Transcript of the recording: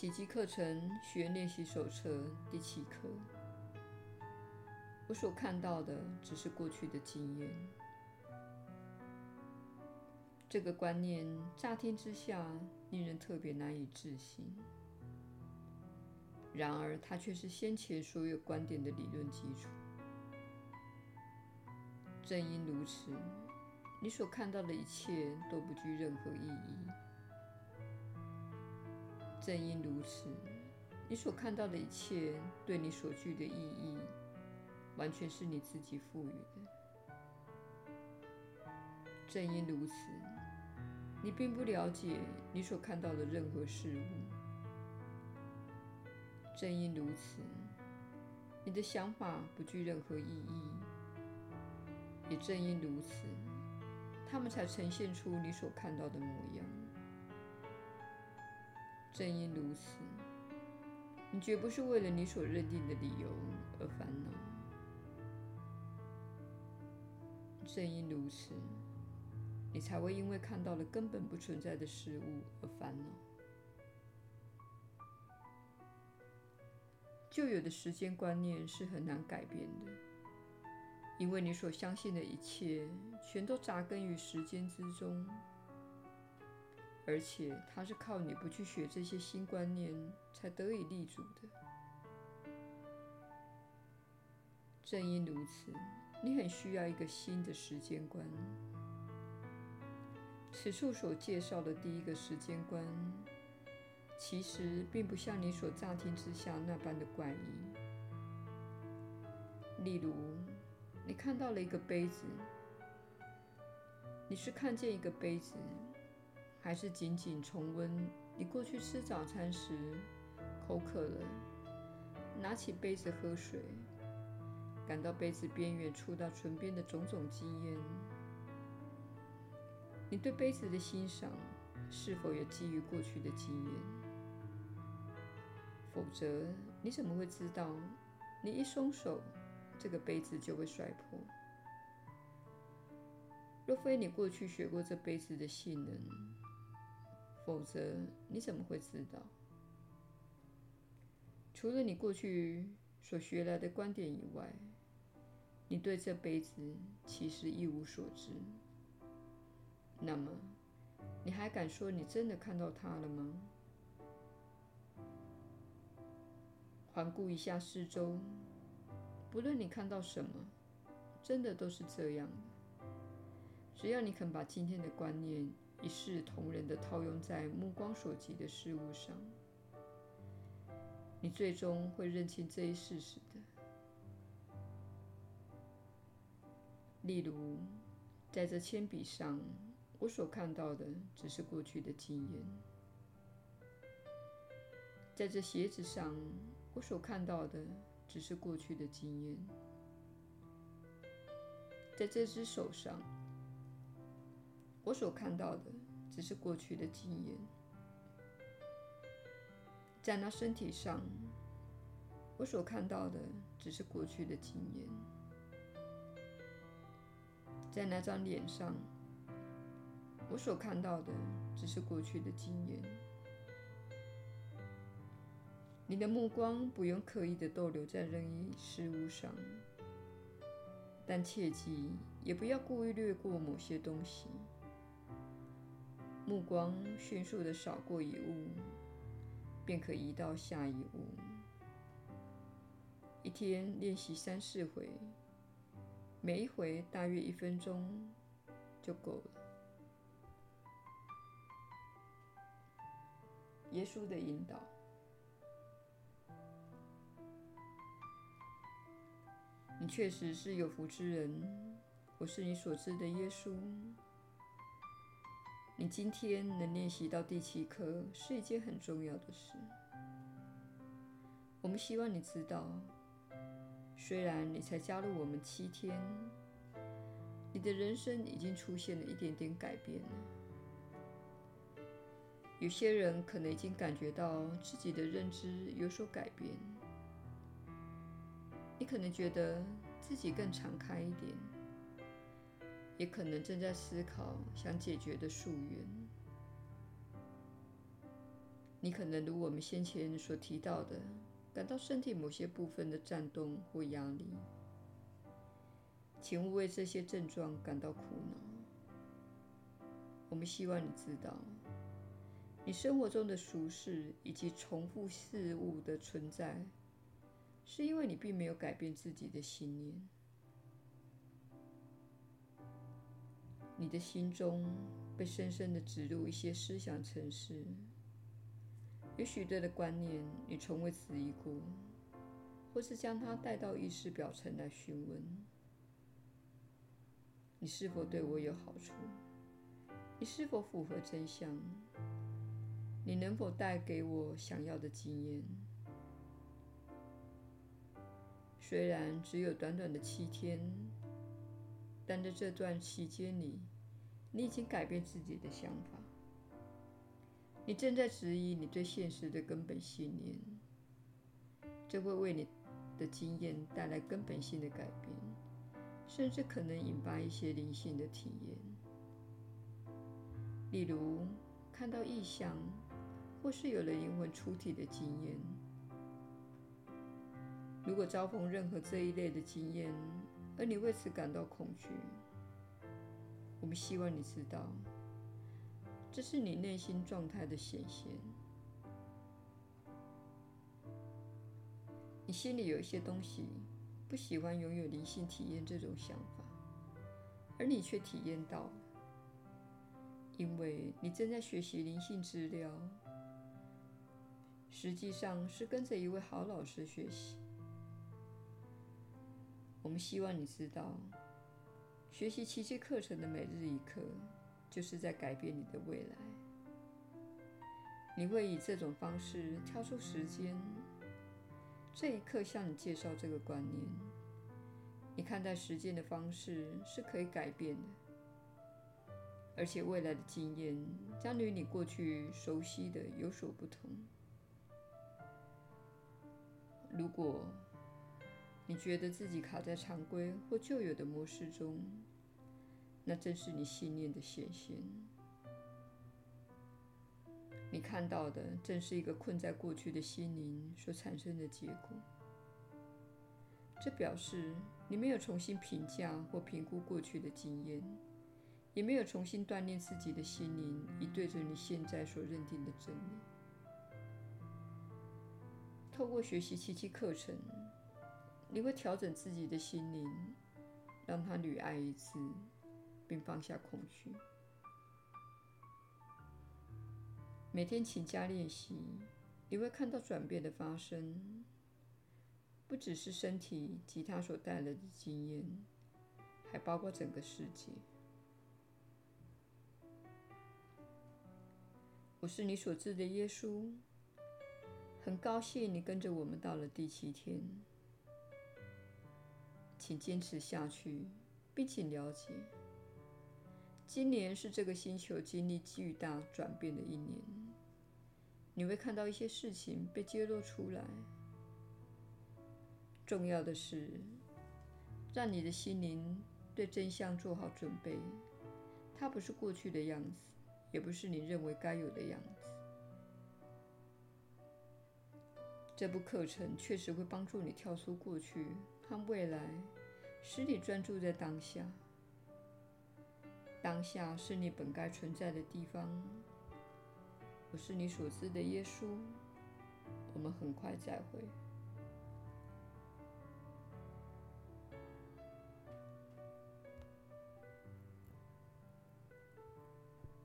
奇迹课程学练习手册第七课。我所看到的只是过去的经验。这个观念乍听之下令人特别难以置信，然而它却是先前所有观点的理论基础。正因如此，你所看到的一切都不具任何意义。正因如此，你所看到的一切对你所具的意义，完全是你自己赋予的。正因如此，你并不了解你所看到的任何事物。正因如此，你的想法不具任何意义。也正因如此，他们才呈现出你所看到的模样。正因如此，你绝不是为了你所认定的理由而烦恼。正因如此，你才会因为看到了根本不存在的事物而烦恼。旧有的时间观念是很难改变的。因为你所相信的一切，全都扎根于时间之中，而且它是靠你不去学这些新观念才得以立足的。正因如此，你很需要一个新的时间观。此处所介绍的第一个时间观，其实并不像你所乍听之下那般的怪异。例如，你看到了一个杯子，你是看见一个杯子，还是仅仅重温你过去吃早餐时口渴了，拿起杯子喝水，感到杯子边缘触到唇边的种种经验？你对杯子的欣赏是否也基于过去的经验？否则，你怎么会知道你一松手，这个杯子就会摔破。若非你过去学过这杯子的性能，否则你怎么会知道？除了你过去所学来的观点以外，你对这杯子其实一无所知。那么，你还敢说你真的看到它了吗？环顾一下四周。不论你看到什么，真的都是这样的。只要你肯把今天的观念一视同仁的套用在目光所及的事物上，你最终会认清这一事实的。例如，在这铅笔上，我所看到的只是过去的经验；在这鞋子上，我所看到的。只是过去的经验，在这只手上，我所看到的只是过去的经验；在那身体上，我所看到的只是过去的经验；在那张脸上，我所看到的只是过去的经验。你的目光不用刻意的逗留在任意事物上，但切记也不要故意略过某些东西。目光迅速地扫过一物，便可移到下一物。一天练习三四回，每一回大约一分钟就够了。耶稣的引导。你确实是有福之人，我是你所知的耶稣。你今天能练习到第七课是一件很重要的事。我们希望你知道，虽然你才加入我们七天，你的人生已经出现了一点点改变。有些人可能已经感觉到自己的认知有所改变。你可能觉得自己更敞开一点，也可能正在思考想解决的溯源。你可能如我们先前所提到的，感到身体某些部分的颤动或压力。请勿为这些症状感到苦恼。我们希望你知道，你生活中的俗事以及重复事物的存在，是因为你并没有改变自己的信念。你的心中被深深地植入一些思想程式，有许多的观念你从未质疑过，或是将它带到意识表层来询问：你是否对我有好处？你是否符合真相？你能否带给我想要的经验？虽然只有短短的七天，但在这段期间里，你已经改变自己的想法。你正在质疑你对现实的根本信念，这会为你的经验带来根本性的改变，甚至可能引发一些灵性的体验，例如看到异象，或是有了灵魂出体的经验。如果遭逢任何这一类的经验，而你为此感到恐惧，我们希望你知道，这是你内心状态的显现。你心里有一些东西不喜欢拥有灵性体验这种想法，而你却体验到了，因为你正在学习灵性治疗，实际上是跟着一位好老师学习。我们希望你知道，学习奇迹课程的每日一课，就是在改变你的未来。你会以这种方式挑出时间，这一刻向你介绍这个观念。你看待时间的方式是可以改变的，而且未来的经验将与你过去熟悉的有所不同。如果你觉得自己卡在常规或旧有的模式中，那正是你信念的显现。你看到的正是一个困在过去的心灵所产生的结果。这表示你没有重新评价或评估过去的经验，也没有重新锻炼自己的心灵，以对准你现在所认定的真理。透过学习奇迹课程。你会调整自己的心灵，让它屡爱一次，并放下恐惧。每天勤加练习，你会看到转变的发生，不只是身体及它所带来的经验，还包括整个世界。我是你所知的耶稣，很高兴你跟着我们到了第七天。请坚持下去，并请了解，今年是这个星球经历巨大转变的一年。你会看到一些事情被揭露出来。重要的是，让你的心灵对真相做好准备。它不是过去的样子，也不是你认为该有的样子。这部课程确实会帮助你跳出过去。看未来，使你专注在当下。当下是你本该存在的地方。我是你所知的耶稣。我们很快再会。